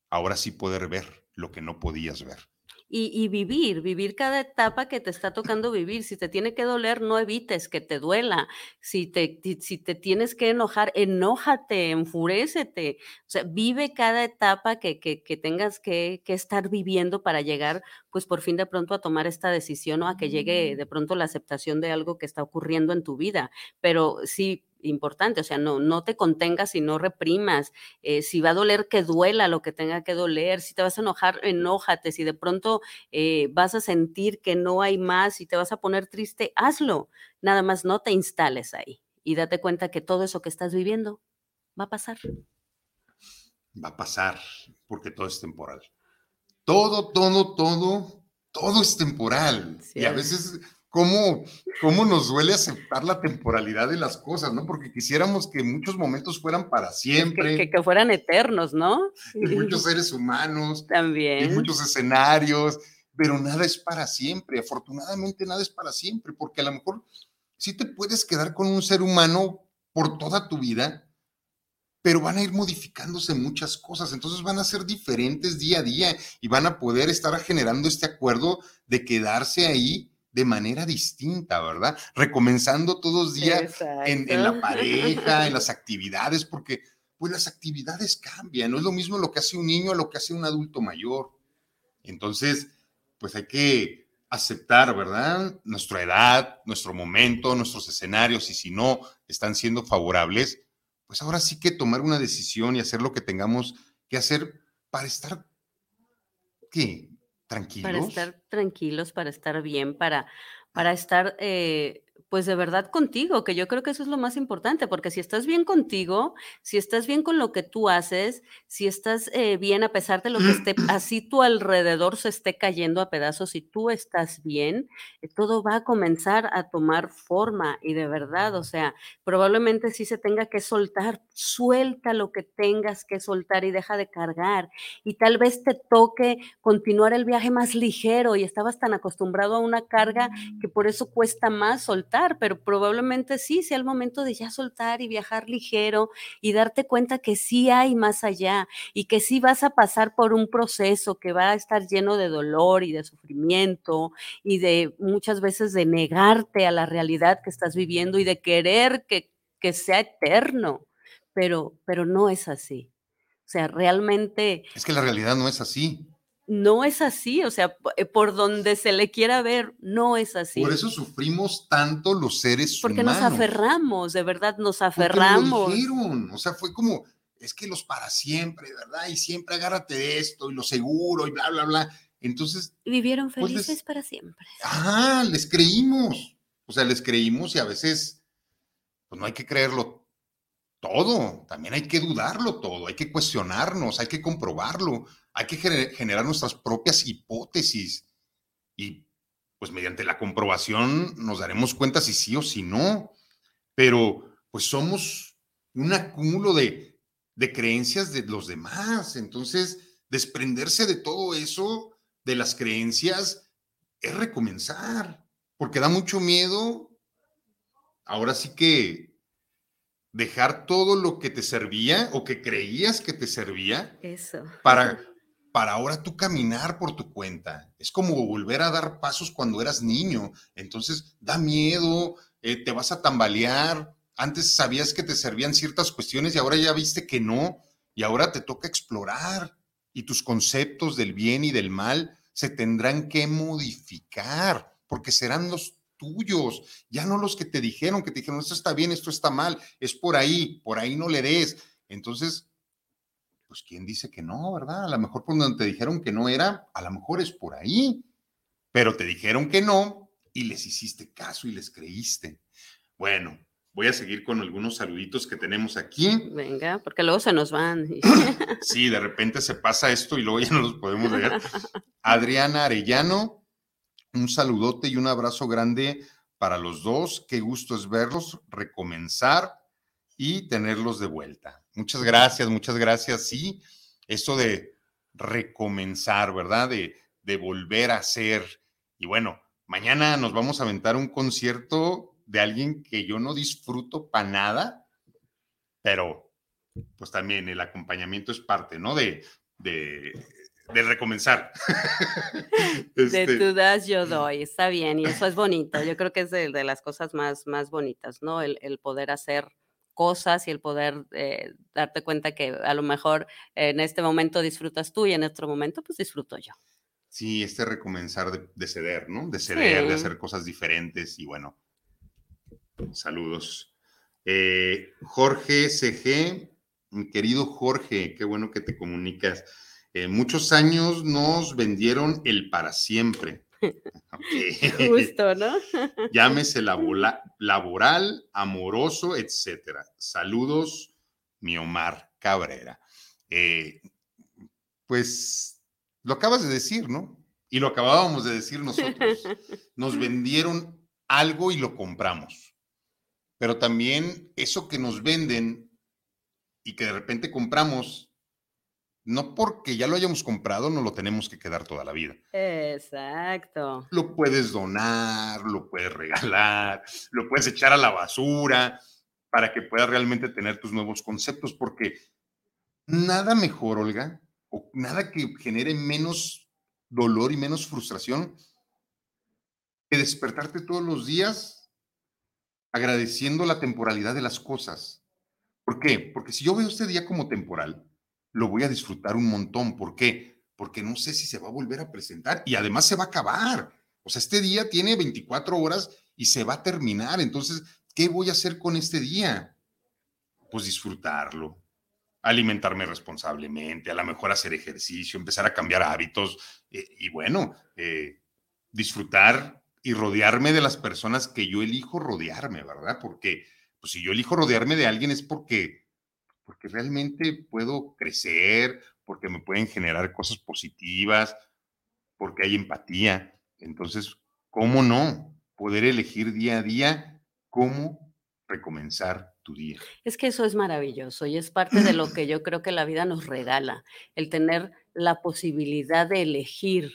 ahora sí poder ver lo que no podías ver y, y, vivir, vivir cada etapa que te está tocando vivir. Si te tiene que doler, no evites que te duela. Si te, si te tienes que enojar, enójate, enfurécete. O sea, vive cada etapa que, que, que tengas que, que, estar viviendo para llegar, pues por fin de pronto a tomar esta decisión o a que llegue de pronto la aceptación de algo que está ocurriendo en tu vida. Pero sí, importante, o sea, no, no te contengas y no reprimas, eh, si va a doler, que duela lo que tenga que doler, si te vas a enojar, enójate, si de pronto eh, vas a sentir que no hay más y te vas a poner triste, hazlo, nada más no te instales ahí y date cuenta que todo eso que estás viviendo va a pasar. Va a pasar, porque todo es temporal. Todo, todo, todo todo es temporal. Sí, y a es. veces, ¿cómo, ¿cómo nos duele aceptar la temporalidad de las cosas, no? Porque quisiéramos que muchos momentos fueran para siempre, Que, que- que fueran eternos, ¿no? en muchos seres humanos, También. muchos escenarios, pero nada es para siempre. Afortunadamente, nada es para siempre, porque a lo mejor sí te puedes quedar con un ser humano por toda tu vida, pero van a ir modificándose muchas cosas, entonces van a ser diferentes día a día y van a poder estar generando este acuerdo de quedarse ahí de manera distinta, ¿verdad? Recomenzando todos los días en, en la pareja, en las actividades, porque pues las actividades cambian, no es lo mismo lo que hace un niño a lo que hace un adulto mayor. Entonces, pues hay que aceptar, ¿verdad? Nuestra edad, nuestro momento, nuestros escenarios, y si no están siendo favorables, pues ahora sí que tomar una decisión y hacer lo que tengamos que hacer para estar, ¿qué? Tranquilos. Para estar tranquilos, para estar bien, para, para estar, eh, pues de verdad contigo, que yo creo que eso es lo más importante, porque si estás bien contigo, si estás bien con lo que tú haces, si estás eh, bien a pesar de lo que esté, así tu alrededor se esté cayendo a pedazos y tú estás bien, eh, todo va a comenzar a tomar forma y de verdad, o sea, probablemente sí se tenga que soltar, suelta lo que tengas que soltar y deja de cargar y tal vez te toque continuar el viaje más ligero y estabas tan acostumbrado a una carga que por eso cuesta más soltar, pero probablemente sí sea el momento de ya soltar y viajar ligero y darte cuenta que sí hay más allá y que sí vas a pasar por un proceso que va a estar lleno de dolor y de sufrimiento y de muchas veces de negarte a la realidad que estás viviendo y de querer que, que sea eterno, pero, pero no es así. O sea, realmente Es que la realidad no es así. No es así, o sea, eh, por donde se le quiera ver, no es así. Por eso sufrimos tanto los seres Porque nos humanos. aferramos, de verdad, nos Porque me lo aferramos. dijeron, o sea, fue como, es que los para siempre, ¿verdad? Y siempre agárrate de esto y lo seguro y bla, bla, bla. Entonces, vivieron Pues les- felices para siempre. ah, les creímos. O sea, les creímos y a veces, pues no hay que creerlo todo, también hay que dudarlo todo, hay que cuestionarnos, hay que comprobarlo, hay que gener- generar nuestras propias hipótesis. Y pues mediante la comprobación nos daremos cuenta si sí o si no, pero pues somos un acúmulo de, de creencias de los demás, entonces desprenderse de todo eso, de las creencias, es recomenzar, porque da mucho miedo, ahora sí que dejar todo lo que te servía o que creías que te servía Eso. para, para ahora tú caminar por tu cuenta. Es como volver a dar pasos cuando eras niño. Entonces da miedo, eh, te vas a tambalear. Antes sabías que te servían ciertas cuestiones y ahora ya viste que no. Y ahora te toca explorar. Y tus conceptos del bien y del mal se tendrán que modificar porque serán los tuyos, ya no los que te dijeron, que te dijeron, esto está bien, esto está mal, es por ahí, por ahí no le des. Entonces, pues quién dice que no, ¿verdad? A lo mejor por donde te dijeron que no era, a lo mejor es por ahí, pero te dijeron que no y les hiciste caso y les creíste. Bueno, voy a seguir con algunos saluditos que tenemos aquí. Venga, porque luego se nos van. Sí, de repente se pasa esto y luego ya no los podemos leer. Adriana Arellano, un saludote y un abrazo grande para los dos. Qué gusto es verlos, recomenzar y tenerlos de vuelta. Muchas gracias, muchas gracias. Sí, esto de recomenzar, ¿verdad? De, de volver a hacer. Y bueno, mañana nos vamos a aventar un concierto de alguien que yo no disfruto para nada, pero pues también el acompañamiento es parte, ¿no? De, de, de recomenzar. De Este, tú das, yo doy. Está bien, y eso es bonito. Yo creo que es de, de las cosas más, más bonitas, ¿no? El, el poder hacer cosas y el poder eh, darte cuenta que a lo mejor en este momento disfrutas tú y en otro momento pues disfruto yo. Sí, este recomenzar de, de ceder, ¿no? De ceder, de hacer cosas diferentes y bueno, saludos. Eh, Jorge CG, mi querido Jorge, qué bueno que te comunicas. Eh, muchos años nos vendieron el para siempre. Ok. Justo, ¿no? Llámese laboral, amoroso, etcétera. Saludos, mi Omar Cabrera. Eh, pues lo acabas de decir, ¿no? Y lo acabábamos de decir nosotros. Nos vendieron algo y lo compramos. Pero también eso que nos venden y que de repente compramos, no porque ya lo hayamos comprado, no lo tenemos que quedar toda la vida. Exacto. Lo puedes donar, lo puedes regalar, lo puedes echar a la basura para que puedas realmente tener tus nuevos conceptos, porque nada mejor, Olga, o nada que genere menos dolor y menos frustración que despertarte todos los días agradeciendo la temporalidad de las cosas. ¿Por qué? Porque si yo veo este día como temporal, lo voy a disfrutar un montón. ¿Por qué? Porque no sé si se va a volver a presentar y además se va a acabar. O sea, este día tiene 24 horas y se va a terminar. Entonces, ¿qué voy a hacer con este día? Pues disfrutarlo, alimentarme responsablemente, a lo mejor hacer ejercicio, empezar a cambiar hábitos eh, y bueno, eh, disfrutar y rodearme de las personas que yo elijo rodearme, ¿verdad? Porque pues si yo elijo rodearme de alguien es porque, porque realmente puedo crecer, porque me pueden generar cosas positivas, porque hay empatía. Entonces, ¿cómo no poder elegir día a día cómo recomenzar tu día? Es que eso es maravilloso y es parte de lo que yo creo que la vida nos regala, el tener la posibilidad de elegir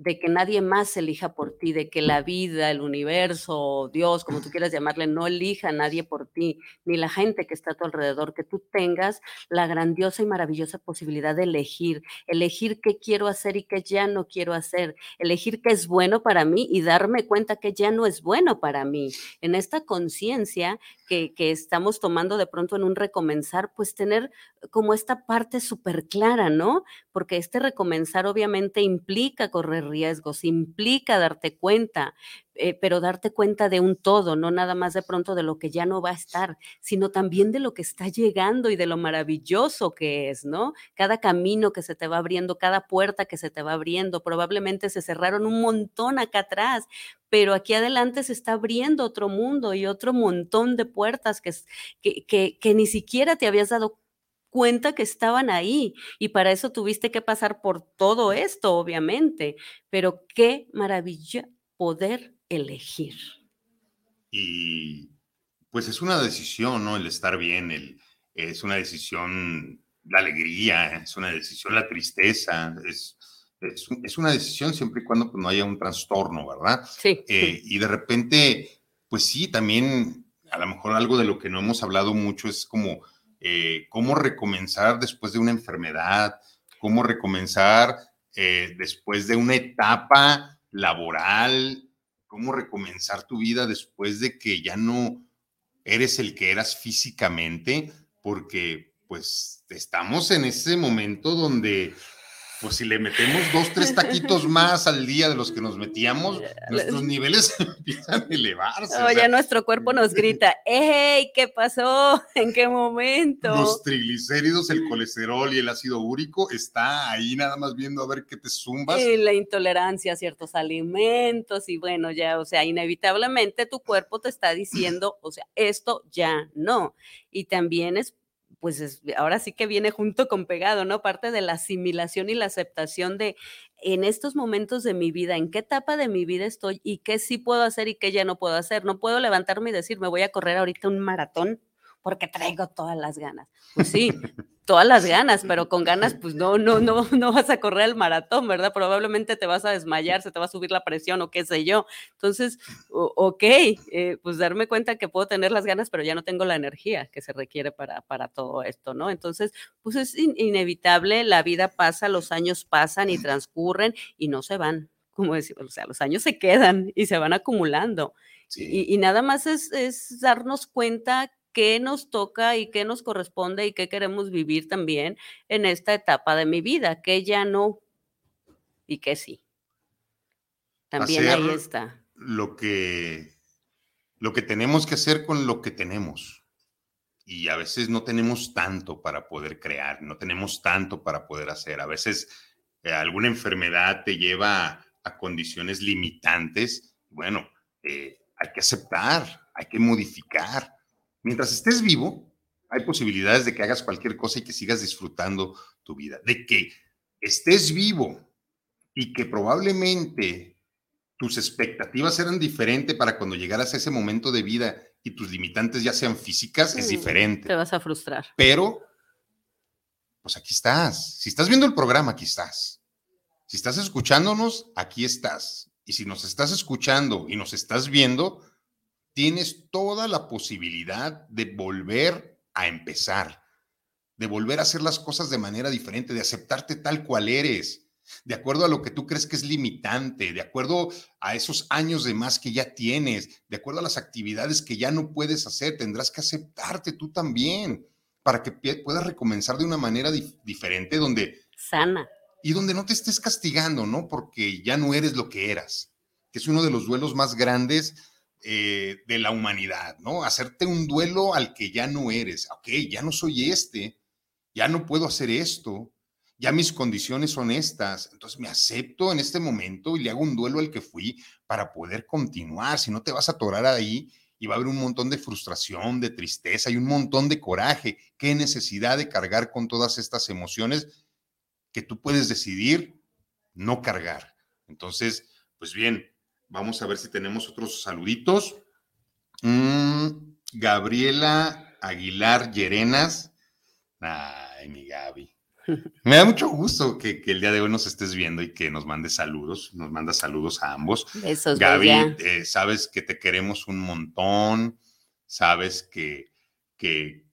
de que nadie más elija por ti, de que la vida, el universo, Dios, como tú quieras llamarle, no elija a nadie por ti, ni la gente que está a tu alrededor, que tú tengas la grandiosa y maravillosa posibilidad de elegir, elegir qué quiero hacer y qué ya no quiero hacer, elegir qué es bueno para mí y darme cuenta que ya no es bueno para mí. En esta conciencia que, que, estamos tomando de pronto en un recomenzar, pues tener como esta parte súper clara, ¿no? Porque este recomenzar obviamente implica correr riesgos, implica darte cuenta, eh, pero darte cuenta de un todo, no nada más de pronto de lo que ya no va a estar, sino también de lo que está llegando y de lo maravilloso que es, ¿no? Cada camino que se te va abriendo, cada puerta que se te va abriendo, probablemente se cerraron un montón acá atrás, pero aquí adelante se está abriendo otro mundo y otro montón de puertas que, que, que, que ni siquiera te habías dado cuenta que estaban ahí y para eso tuviste que pasar por todo esto, obviamente, pero qué maravilla poder elegir. Y pues es una decisión, ¿no? El estar bien, el, es una decisión la alegría, es una decisión la tristeza, es, es, es una decisión siempre y cuando pues, no haya un trastorno, ¿verdad? Sí. Eh, y de repente, pues sí, también a lo mejor algo de lo que no hemos hablado mucho es como eh, cómo recomenzar después de una enfermedad, cómo recomenzar eh, después de una etapa laboral, cómo recomenzar tu vida después de que ya no eres el que eras físicamente, porque pues estamos en ese momento donde pues si le metemos dos, tres taquitos más al día de los que nos metíamos, nuestros niveles empiezan a elevarse. O ya nuestro cuerpo nos grita, ¡Ey! ¿Qué pasó? ¿En qué momento? Los triglicéridos, el colesterol y el ácido úrico está ahí nada más viendo a ver qué te zumbas. Y la intolerancia a ciertos alimentos y bueno, ya, o sea, inevitablemente tu cuerpo te está diciendo, o sea, esto ya no. Y también es pues ahora sí que viene junto con pegado, ¿no? Parte de la asimilación y la aceptación de en estos momentos de mi vida, en qué etapa de mi vida estoy y qué sí puedo hacer y qué ya no puedo hacer. No puedo levantarme y decir, me voy a correr ahorita un maratón porque traigo todas las ganas. Pues sí, todas las ganas, pero con ganas, pues no, no, no, no vas a correr el maratón, ¿verdad? Probablemente te vas a desmayar, se te va a subir la presión o qué sé yo. Entonces, ok, eh, pues darme cuenta que puedo tener las ganas, pero ya no tengo la energía que se requiere para, para todo esto, ¿no? Entonces, pues es inevitable, la vida pasa, los años pasan y transcurren y no se van. Como decir, o sea, los años se quedan y se van acumulando. Sí. Y, y, nada más es, es darnos cuenta qué nos toca y qué nos corresponde y qué queremos vivir también en esta etapa de mi vida, que ya no y que sí. También hacer ahí está. Lo que, lo que tenemos que hacer con lo que tenemos. Y a veces no tenemos tanto para poder crear, no tenemos tanto para poder hacer. A veces eh, alguna enfermedad te lleva a condiciones limitantes. Bueno, eh, hay que aceptar, hay que modificar mientras estés vivo, hay posibilidades de que hagas cualquier cosa y que sigas disfrutando tu vida. De que estés vivo y que probablemente tus expectativas eran diferentes para cuando llegaras a ese momento de vida y tus limitantes ya sean físicas, es Mm, diferente. Te vas a frustrar. Pero, pues aquí estás. Si estás viendo el programa, aquí estás. Si estás escuchándonos, aquí estás. Y si nos estás escuchando y nos estás viendo, tienes toda la posibilidad de volver a empezar, de volver a hacer las cosas de manera diferente, de aceptarte tal cual eres, de acuerdo a lo que tú crees que es limitante, de acuerdo a esos años de más que ya tienes, de acuerdo a las actividades que ya no puedes hacer, tendrás que aceptarte tú también para que puedas recomenzar de una manera dif- diferente donde Sana. y donde no te estés castigando, ¿no? Porque ya no eres lo que eras, que es uno de los duelos más grandes eh, de la humanidad, ¿no? Hacerte un duelo al que ya no eres. Ok, ya no soy este, ya no puedo hacer esto, ya mis condiciones son estas, entonces me acepto en este momento y le hago un duelo al que fui para poder continuar. Si no te vas a atorar ahí y va a haber un montón de frustración, de tristeza y un montón de coraje. ¿Qué necesidad de cargar con todas estas emociones que tú puedes decidir no cargar? Entonces, pues bien, vamos a ver si tenemos otros saluditos. Mm, Gabriela Aguilar Llerenas. Ay, mi Gaby. Me da mucho gusto que, que el día de hoy nos estés viendo y que nos mandes saludos. Nos manda saludos a ambos. Besos, Gaby, eh, sabes que te queremos un montón, sabes que, que,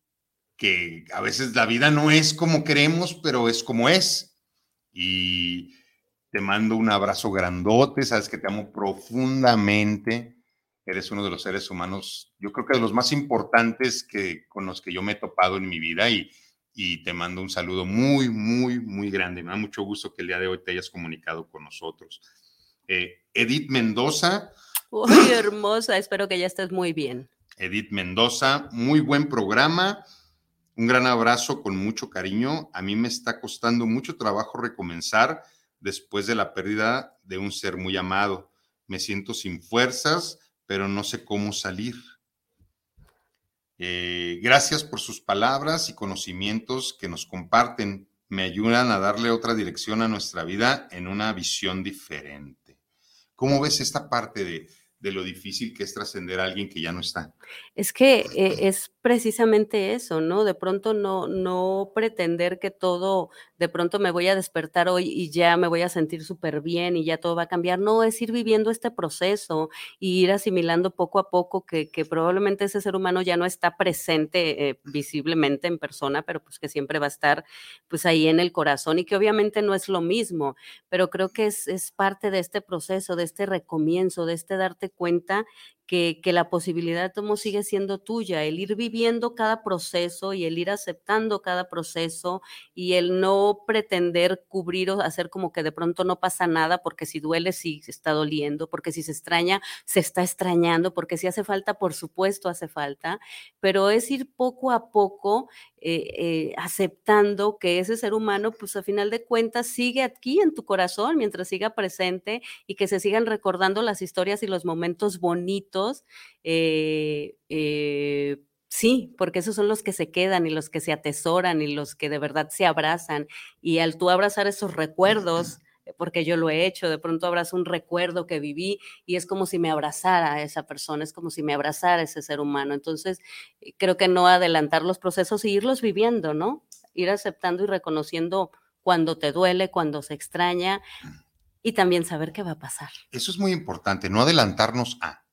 que a veces la vida no es como queremos, pero es como es. Y te mando un abrazo grandote, sabes que te amo profundamente. Eres uno de los seres humanos, yo creo que de los más importantes que, con los que yo me he topado en mi vida y, y te mando un saludo muy, muy, muy grande. Me da mucho gusto que el día de hoy te hayas comunicado con nosotros. Eh, Edith Mendoza, Uy, hermosa. Espero que ya estés muy bien. Edith Mendoza, muy buen programa. Un gran abrazo con mucho cariño. A mí me está costando mucho trabajo recomenzar después de la pérdida de un ser muy amado. Me siento sin fuerzas, pero no sé cómo salir. Eh, gracias por sus palabras y conocimientos que nos comparten. Me ayudan a darle otra dirección a nuestra vida en una visión diferente. ¿Cómo ves esta parte de, lo difícil que es trascender a alguien que ya no está? Es que eh, es precisamente eso, ¿no? De pronto no, no pretender que todo, de pronto me voy a despertar hoy y ya me voy a sentir súper bien y ya todo va a cambiar. No, es ir viviendo este proceso y ir asimilando poco a poco que, que probablemente ese ser humano ya no está presente eh, visiblemente en persona, pero pues que siempre va a estar pues ahí en el corazón y que obviamente no es lo mismo, pero creo que es, es parte de este proceso, de este recomienzo, de este darte cuenta que, la posibilidad de tomo sigue siendo tuya, el ir viviendo cada proceso y el ir aceptando cada proceso y el no pretender cubrir o hacer como que de pronto no pasa nada, porque si duele, sí se está doliendo, porque si se extraña, se está extrañando, porque si hace falta, por supuesto hace falta, pero es ir poco a poco eh, eh, aceptando que ese ser humano, pues a final de cuentas, sigue aquí en tu corazón mientras siga presente y que se sigan recordando las historias y los momentos bonitos eh, eh, sí, porque esos son los que se quedan y los que se atesoran y los que de verdad se abrazan. Y al tú abrazar esos recuerdos, porque yo lo he hecho, de pronto abrazo un recuerdo que viví y es como si me abrazara a esa persona, es como si me abrazara a ese ser humano. Entonces, eh, creo que no adelantar los procesos y irlos viviendo, ¿no? Ir aceptando y reconociendo cuando te duele, cuando se extraña y también saber qué va a pasar. Eso es muy importante, no adelantarnos a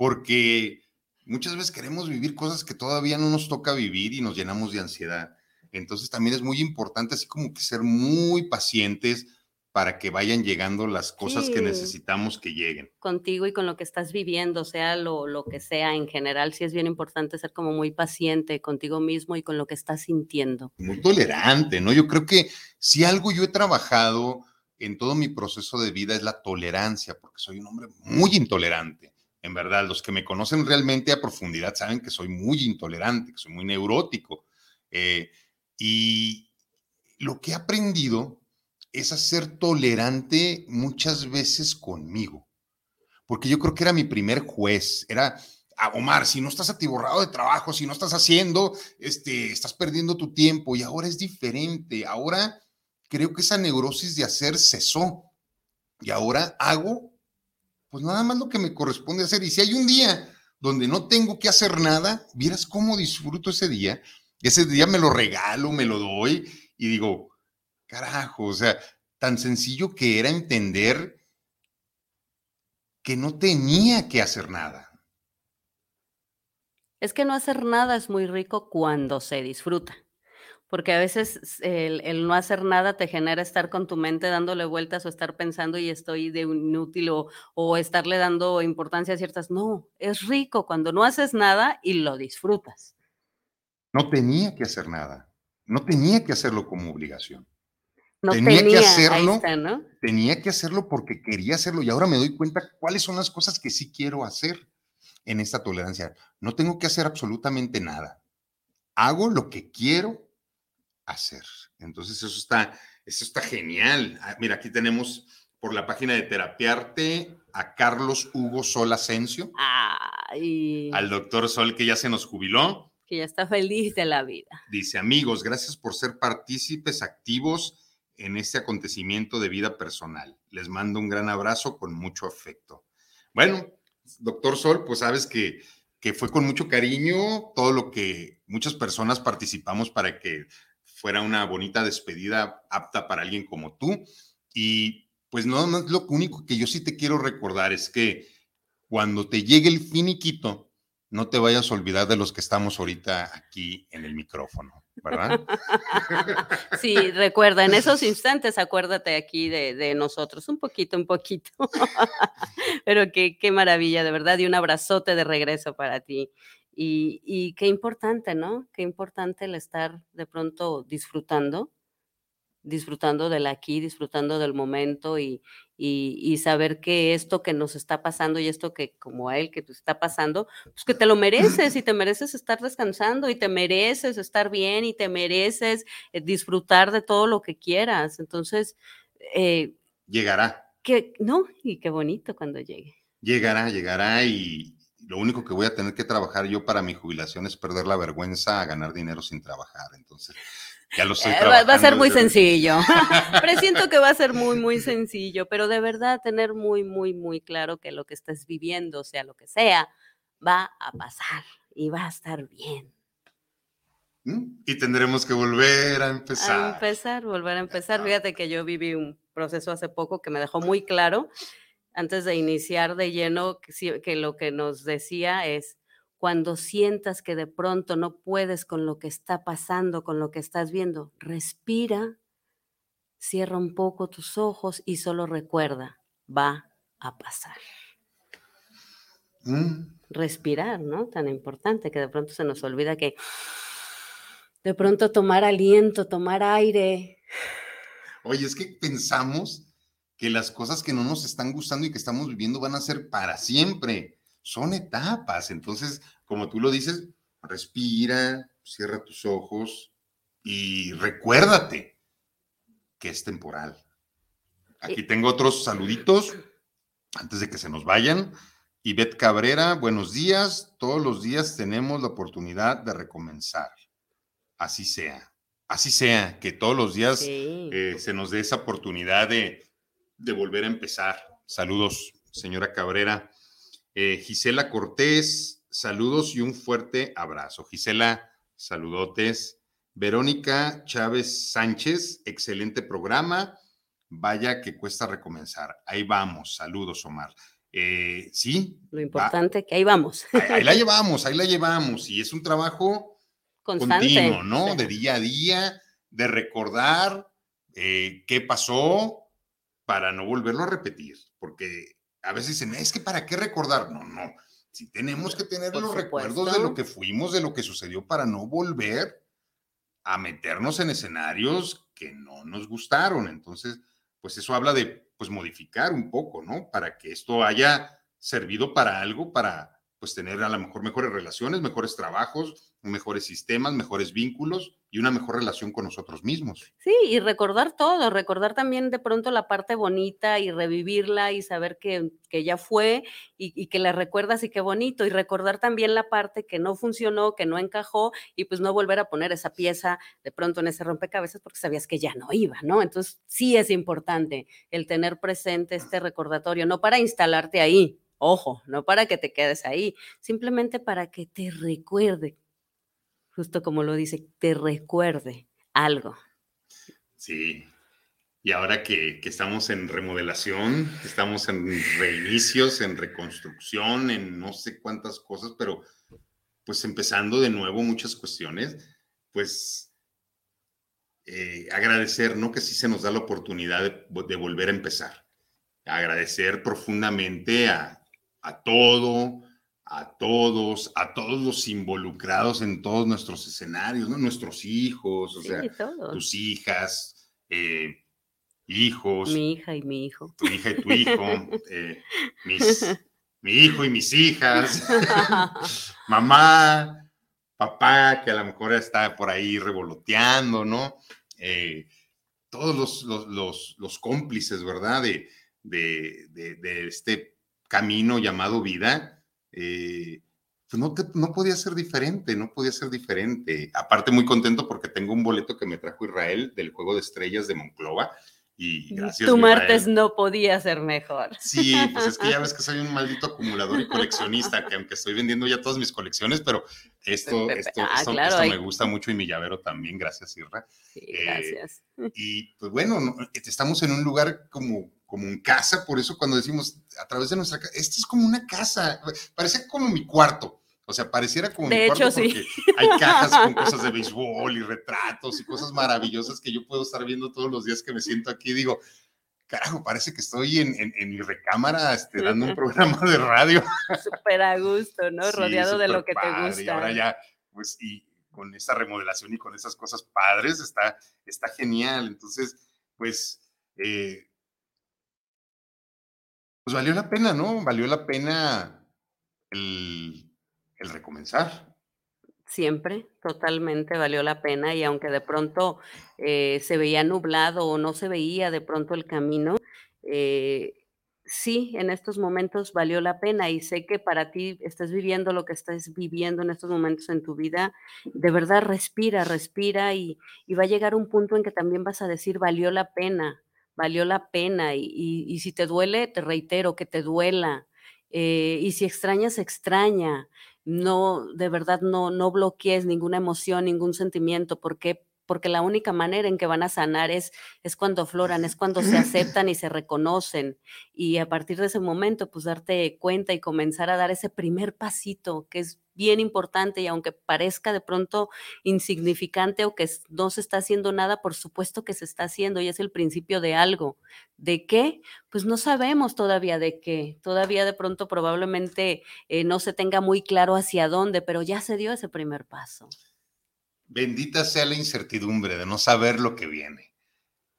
porque muchas veces queremos vivir cosas que todavía no nos toca vivir y nos llenamos de ansiedad. Entonces también es muy importante así como que ser muy pacientes para que vayan llegando las cosas Sí. que necesitamos que lleguen. contigo y con lo que estás viviendo, sea lo, lo que sea en general, sí es bien importante ser como muy paciente contigo mismo y con lo que estás sintiendo. Muy tolerante, ¿no? Yo creo que si algo yo he trabajado en todo mi proceso de vida es la tolerancia, porque soy un hombre muy intolerante. En verdad, los que me conocen realmente a profundidad saben que soy muy intolerante, que soy muy neurótico. Eh, y lo que he aprendido es a ser tolerante muchas veces conmigo, porque yo creo que era mi primer juez, era, ah, Omar, si no estás atiborrado de trabajo, si no estás haciendo, este, estás perdiendo tu tiempo y ahora es diferente, ahora creo que esa neurosis de hacer cesó, y ahora hago pues nada más lo que me corresponde hacer. Y si hay un día donde no tengo que hacer nada, vieras cómo disfruto ese día. Ese día me lo regalo, me lo doy y digo, carajo, o sea, tan sencillo que era entender que no tenía que hacer nada. Es que no hacer nada es muy rico cuando se disfruta porque a veces el, no hacer nada te genera estar con tu mente dándole vueltas o estar pensando y estoy de inútil o, o estarle dando importancia a ciertas. No, es rico cuando no haces nada y lo disfrutas. No tenía que hacer nada, no tenía que hacerlo como obligación. No tenía, que hacerlo, tenía que hacerlo porque quería hacerlo y ahora me doy cuenta cuáles son las cosas que sí quiero hacer en esta tolerancia. No tengo que hacer absolutamente nada. Hago lo que quiero hacer. Entonces, eso está, eso está genial. Ah, mira, aquí tenemos por la página de Terapiarte a Carlos Hugo Sol Asensio. Al doctor Sol que ya se nos jubiló. Que ya está feliz de la vida. Dice, amigos, gracias por ser partícipes activos en este acontecimiento de vida personal. Les mando un gran abrazo con mucho afecto. Bueno, doctor Sol, pues sabes que, que fue con mucho cariño todo lo que muchas personas participamos para que fuera una bonita despedida apta para alguien como tú. Y pues no, no lo único que yo sí te quiero recordar es que cuando te llegue el finiquito, no te vayas a olvidar de los que estamos ahorita aquí en el micrófono, ¿verdad? Sí, recuerda, en esos instantes acuérdate aquí de, nosotros, un poquito, un poquito. Pero qué, qué maravilla, de verdad, y un abrazote de regreso para ti. Y, qué importante, ¿no? Qué importante el estar de pronto disfrutando, disfrutando del aquí, disfrutando del momento y, y, saber que esto que nos está pasando y esto que como a él que te está pasando, pues que te lo mereces y te mereces estar descansando y te mereces estar bien y te mereces eh, disfrutar de todo lo que quieras. Entonces, eh, llegará. Que, no, y qué bonito cuando llegue. Llegará, llegará y, lo único que voy a tener que trabajar yo para mi jubilación es perder la vergüenza a ganar dinero sin trabajar. Entonces, ya lo sé. Eh, va a ser muy sencillo. Presiento que va a ser muy, muy sencillo, pero de verdad tener muy, muy, muy claro que lo que estés viviendo, sea lo que sea, va a pasar y va a estar bien. ¿Mm? Y tendremos que volver a empezar. A empezar, volver a empezar. Fíjate que yo viví un proceso hace poco que me dejó muy claro antes de iniciar de lleno, que, lo que nos decía es, cuando sientas que de pronto no puedes con lo que está pasando, con lo que estás viendo, respira, cierra un poco tus ojos y solo recuerda, va a pasar. Mm. Respirar, ¿no? Tan importante que de pronto se nos olvida que de pronto tomar aliento, tomar aire. Oye, es que pensamos que las cosas que no nos están gustando y que estamos viviendo van a ser para siempre. Son etapas. Entonces, como tú lo dices, respira, cierra tus ojos y recuérdate que es temporal. Aquí tengo otros saluditos antes de que se nos vayan. Ivette Cabrera, buenos días. Todos los días tenemos la oportunidad de recomenzar. Así sea. Así sea, que todos los días eh, se nos dé esa oportunidad de, de volver a empezar. Saludos, señora Cabrera. Eh, Gisela Cortés, saludos y un fuerte abrazo. Gisela, saludotes. Verónica Chávez Sánchez, excelente programa. Vaya que cuesta recomenzar. Ahí vamos. Saludos, Omar. Eh, sí. Lo importante es que ahí vamos. Ahí, la llevamos, ahí la llevamos. Y es un trabajo Constante. continuo, ¿no? De día a día, de recordar eh, qué pasó, para no volverlo a repetir, porque a veces dicen, es que para qué recordar, no, no, si tenemos que tener los recuerdos de lo que fuimos, de lo que sucedió para no volver a meternos en escenarios que no nos gustaron. Entonces, pues eso habla de, pues modificar un poco, ¿no? Para que esto haya servido para algo, para, pues tener a lo mejor mejores relaciones, mejores trabajos, mejores sistemas, mejores vínculos y una mejor relación con nosotros mismos. Sí, y recordar todo, recordar también de pronto la parte bonita y revivirla y saber que, que ya fue y, y, que la recuerdas y qué bonito, y recordar también la parte que no funcionó, que no encajó y pues no volver a poner esa pieza de pronto en ese rompecabezas porque sabías que ya no iba, ¿no? Entonces sí es importante el tener presente este recordatorio, no para instalarte ahí, Ojo, no para que te quedes ahí, simplemente para que te recuerde, justo como lo dice, te recuerde algo. Sí, y ahora que, que, estamos en remodelación, estamos en reinicios, en reconstrucción, en no sé cuántas cosas, pero pues empezando de nuevo muchas cuestiones, pues eh, agradecer, ¿no? Que sí se nos da la oportunidad de, de volver a empezar. Agradecer profundamente a, a todo, a todos, a todos los involucrados en todos nuestros escenarios, ¿no? Nuestros hijos, o Sí, sea, todos. tus hijas, eh, hijos, Mi hija y mi hijo. tu hija y tu hijo, eh, mis, mi hijo y mis hijas, mamá, papá, que a lo mejor está por ahí revoloteando, ¿no? Eh, todos los, los, los, los cómplices, ¿verdad? De, de, de, de este camino llamado vida, eh, pues no, te, no podía ser diferente, no podía ser diferente. Aparte, muy contento porque tengo un boleto que me trajo Israel del Juego de Estrellas de Monclova. Y gracias. tu martes no podía ser mejor. Sí, pues es que ya ves que soy un maldito acumulador y coleccionista, que aunque estoy vendiendo ya todas mis colecciones, pero esto, esto, Ah, esto, claro, esto hay- me gusta mucho y mi llavero también, gracias, Irra. Sí, Eh, gracias. Y pues bueno, no- estamos en un lugar como, como en casa, por eso cuando decimos a través de nuestra casa, esto es como una casa, parece como mi cuarto. O sea, pareciera como De mi hecho, cuarto sí. hay cajas con cosas de béisbol y retratos y cosas maravillosas que yo puedo estar viendo todos los días que me siento aquí. Digo, carajo, parece que estoy en, en- en mi recámara este, dando un programa de radio. Súper a gusto, ¿no? Sí, Rodeado de lo que te gusta. Y ahora ya, pues, y con esta remodelación y con esas cosas padres, está, está genial. Entonces, pues, eh, pues valió la pena, ¿no? Valió la pena el, recomenzar. Siempre, totalmente valió la pena y aunque de pronto eh, se veía nublado o no se veía de pronto el camino, eh, sí, en estos momentos valió la pena y sé que para ti estás viviendo lo que estás viviendo en estos momentos en tu vida, de verdad respira, respira y va a llegar un punto en que también vas a decir valió la pena, valió la pena y, y- si te duele, te reitero que te duela eh, y si extrañas, extraña no, de verdad, no, no bloquees ninguna emoción, ningún sentimiento, porque porque la única manera en que van a sanar es, es cuando afloran, es cuando se aceptan y se reconocen. Y a partir de ese momento, pues darte cuenta y comenzar a dar ese primer pasito, que es bien importante y aunque parezca de pronto insignificante o que no se está haciendo nada, por supuesto que se está haciendo y es el principio de algo. ¿De qué? Pues no sabemos todavía de qué. Todavía de pronto probablemente eh, no se tenga muy claro hacia dónde, pero ya se dio ese primer paso. Bendita sea la incertidumbre de no saber lo que viene.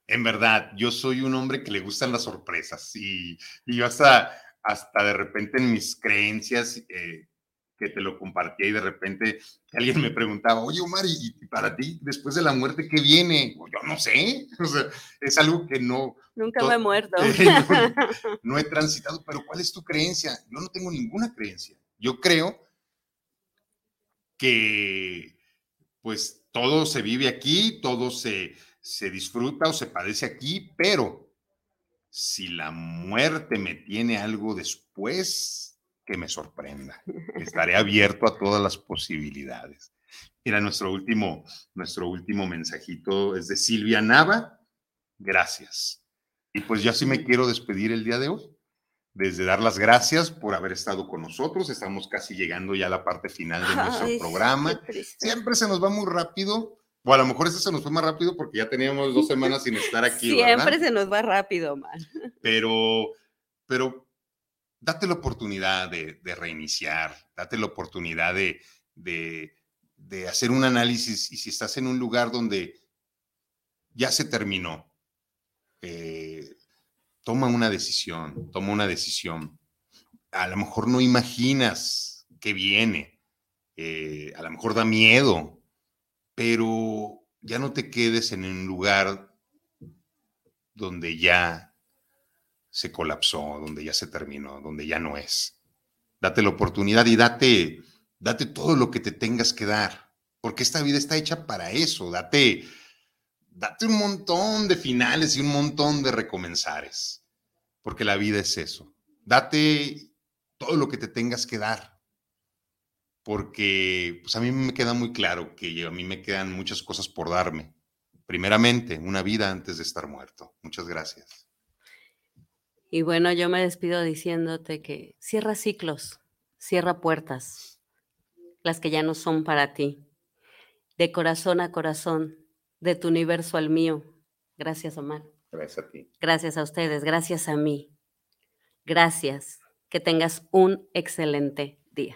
En verdad, yo soy un hombre que le gustan las sorpresas y, y yo hasta, hasta de repente en mis creencias eh, que te lo compartía y de repente alguien me preguntaba, oye Omar, ¿y, y para ti después de la muerte qué viene? Yo no sé, o sea, es algo que no, Nunca me he muerto. no, no he transitado, pero ¿cuál es tu creencia? Yo no tengo ninguna creencia. Yo creo que pues todo se vive aquí, todo se, se disfruta o se padece aquí, pero si la muerte me tiene algo después, que me sorprenda. Estaré abierto a todas las posibilidades. Mira, nuestro último, nuestro último mensajito es de Silvia Nava. Gracias. Y pues yo sí me quiero despedir el día de hoy. Desde dar las gracias por haber estado con nosotros. Estamos casi llegando ya a la parte final de nuestro Ay, programa. Siempre se nos va muy rápido. O a lo mejor este se nos fue más rápido porque ya teníamos dos semanas sin estar aquí, Siempre ¿verdad? se nos va rápido, man. Pero, pero date la oportunidad de, de reiniciar, date la oportunidad de, de, de hacer un análisis y si estás en un lugar donde ya se terminó, eh, toma una decisión, toma una decisión. A lo mejor no imaginas que viene. Eh, a lo mejor da miedo, pero ya no te quedes en un lugar donde ya se colapsó, donde ya se terminó, donde ya no es. Date la oportunidad y date, date todo lo que te tengas que dar, porque esta vida está hecha para eso. Date, date un montón de finales y un montón de recomenzares, porque la vida es eso. Date todo lo que te tengas que dar, porque pues a mí me queda muy claro que a mí me quedan muchas cosas por darme. Primeramente, una vida antes de estar muerto. Muchas gracias. Y bueno, yo me despido diciéndote que cierra ciclos, cierra puertas, las que ya no son para ti, de corazón a corazón, de tu universo al mío. Gracias, Omar. Gracias a ti. Gracias a ustedes, gracias a mí. Gracias. Que tengas un excelente día.